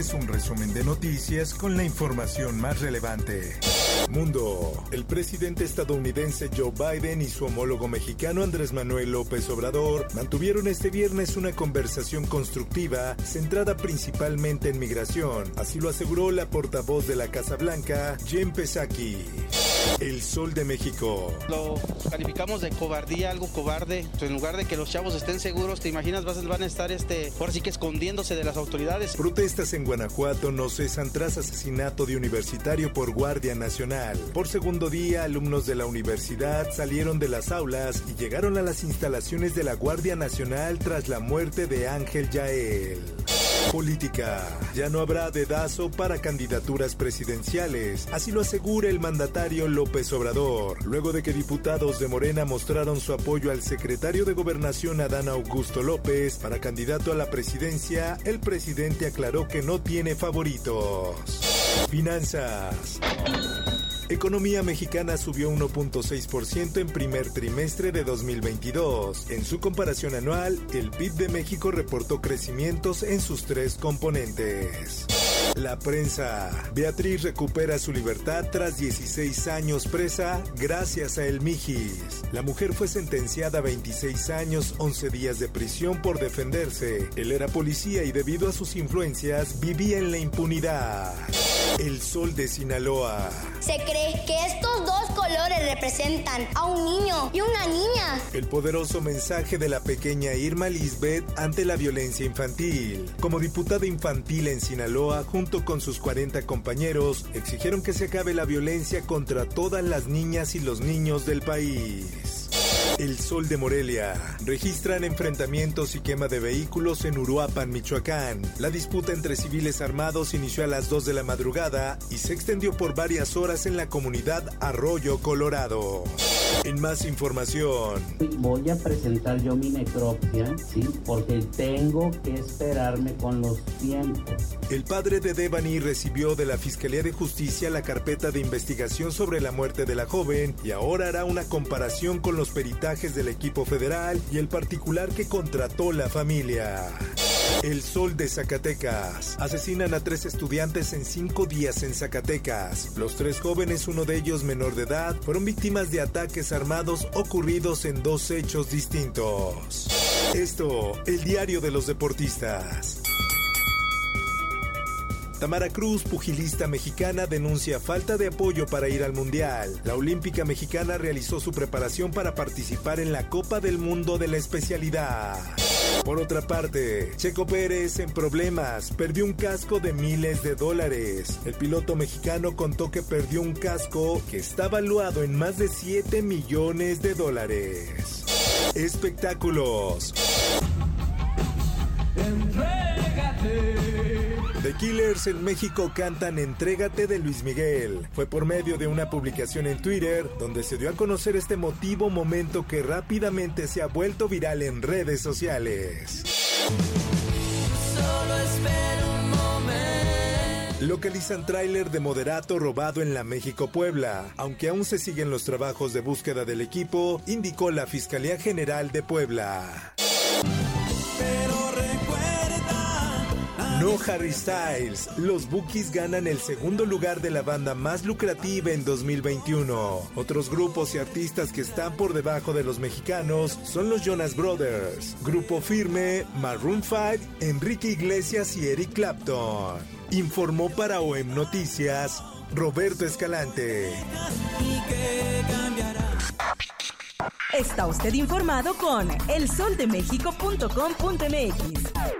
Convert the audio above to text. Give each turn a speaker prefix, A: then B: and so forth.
A: Es un resumen de noticias con la información más relevante. Mundo. El presidente estadounidense Joe Biden y su homólogo mexicano Andrés Manuel López Obrador mantuvieron este viernes una conversación constructiva centrada principalmente en migración. Así lo aseguró la portavoz de la Casa Blanca, Jen Psaki. El Sol de México.
B: Lo calificamos de cobardía, algo cobarde. En lugar de que los chavos estén seguros, ¿te imaginas? Van a estar, este, ahora sí que escondiéndose de las autoridades.
A: Protestas en Guanajuato no cesan tras asesinato de universitario por Guardia Nacional. Por segundo día, alumnos de la universidad salieron de las aulas y llegaron a las instalaciones de la Guardia Nacional tras la muerte de Ángel Yael. Política. Ya no habrá dedazo para candidaturas presidenciales, así lo asegura el mandatario López Obrador, luego de que diputados de Morena mostraron su apoyo al secretario de Gobernación Adán Augusto López para candidato a la presidencia, el presidente aclaró que no tiene favoritos. Finanzas. Economía mexicana subió 1.6% en primer trimestre de 2022. En su comparación anual, el PIB de México reportó crecimientos en sus tres componentes. La prensa. Beatriz recupera su libertad tras 16 años presa gracias a El Mijis. La mujer fue sentenciada a 26 años, 11 días de prisión por defenderse. Él era policía y debido a sus influencias vivía en la impunidad. El sol de Sinaloa.
C: Se cree que estos dos colores representan a un niño y una niña.
A: El poderoso mensaje de la pequeña Irma Lisbeth ante la violencia infantil. Como diputada infantil en Sinaloa, junto con sus 40 compañeros, exigieron que se acabe la violencia contra todas las niñas y los niños del país. El Sol de Morelia. Registran enfrentamientos y quema de vehículos en Uruapan, Michoacán. La disputa entre civiles armados inició a las 2 de la madrugada y se extendió por varias horas en la comunidad Arroyo, Colorado. En más información.
D: Voy a presentar yo mi necropsia, ¿sí? Porque tengo que esperarme con los tiempos.
A: El padre de Devani recibió de la Fiscalía de Justicia la carpeta de investigación sobre la muerte de la joven y ahora hará una comparación con los peritajes del equipo federal y el particular que contrató la familia. El Sol de Zacatecas. Asesinan a tres estudiantes en cinco días en Zacatecas. Los tres jóvenes, uno de ellos menor de edad, fueron víctimas de ataques armados ocurridos en dos hechos distintos. Esto, el diario de los deportistas. Tamara Cruz, pugilista mexicana, denuncia falta de apoyo para ir al Mundial. La olímpica mexicana realizó su preparación para participar en la Copa del Mundo de la especialidad. Por otra parte, Checo Pérez en problemas, perdió un casco de miles de dólares. El piloto mexicano contó que perdió un casco que está valuado en más de 7 millones de dólares. Espectáculos. The Killers en México cantan Entrégate de Luis Miguel. Fue por medio de una publicación en Twitter donde se dio a conocer este motivo momento que rápidamente se ha vuelto viral en redes sociales. Localizan tráiler de moderato robado en la México-Puebla. Aunque aún se siguen los trabajos de búsqueda del equipo, indicó la Fiscalía General de Puebla. No Harry Styles. Los Bookies ganan el segundo lugar de la banda más lucrativa en 2021. Otros grupos y artistas que están por debajo de los mexicanos son los Jonas Brothers, Grupo Firme, Maroon 5, Enrique Iglesias y Eric Clapton. Informó para OEM Noticias Roberto Escalante.
E: Está usted informado con elsoldemexico.com.mx.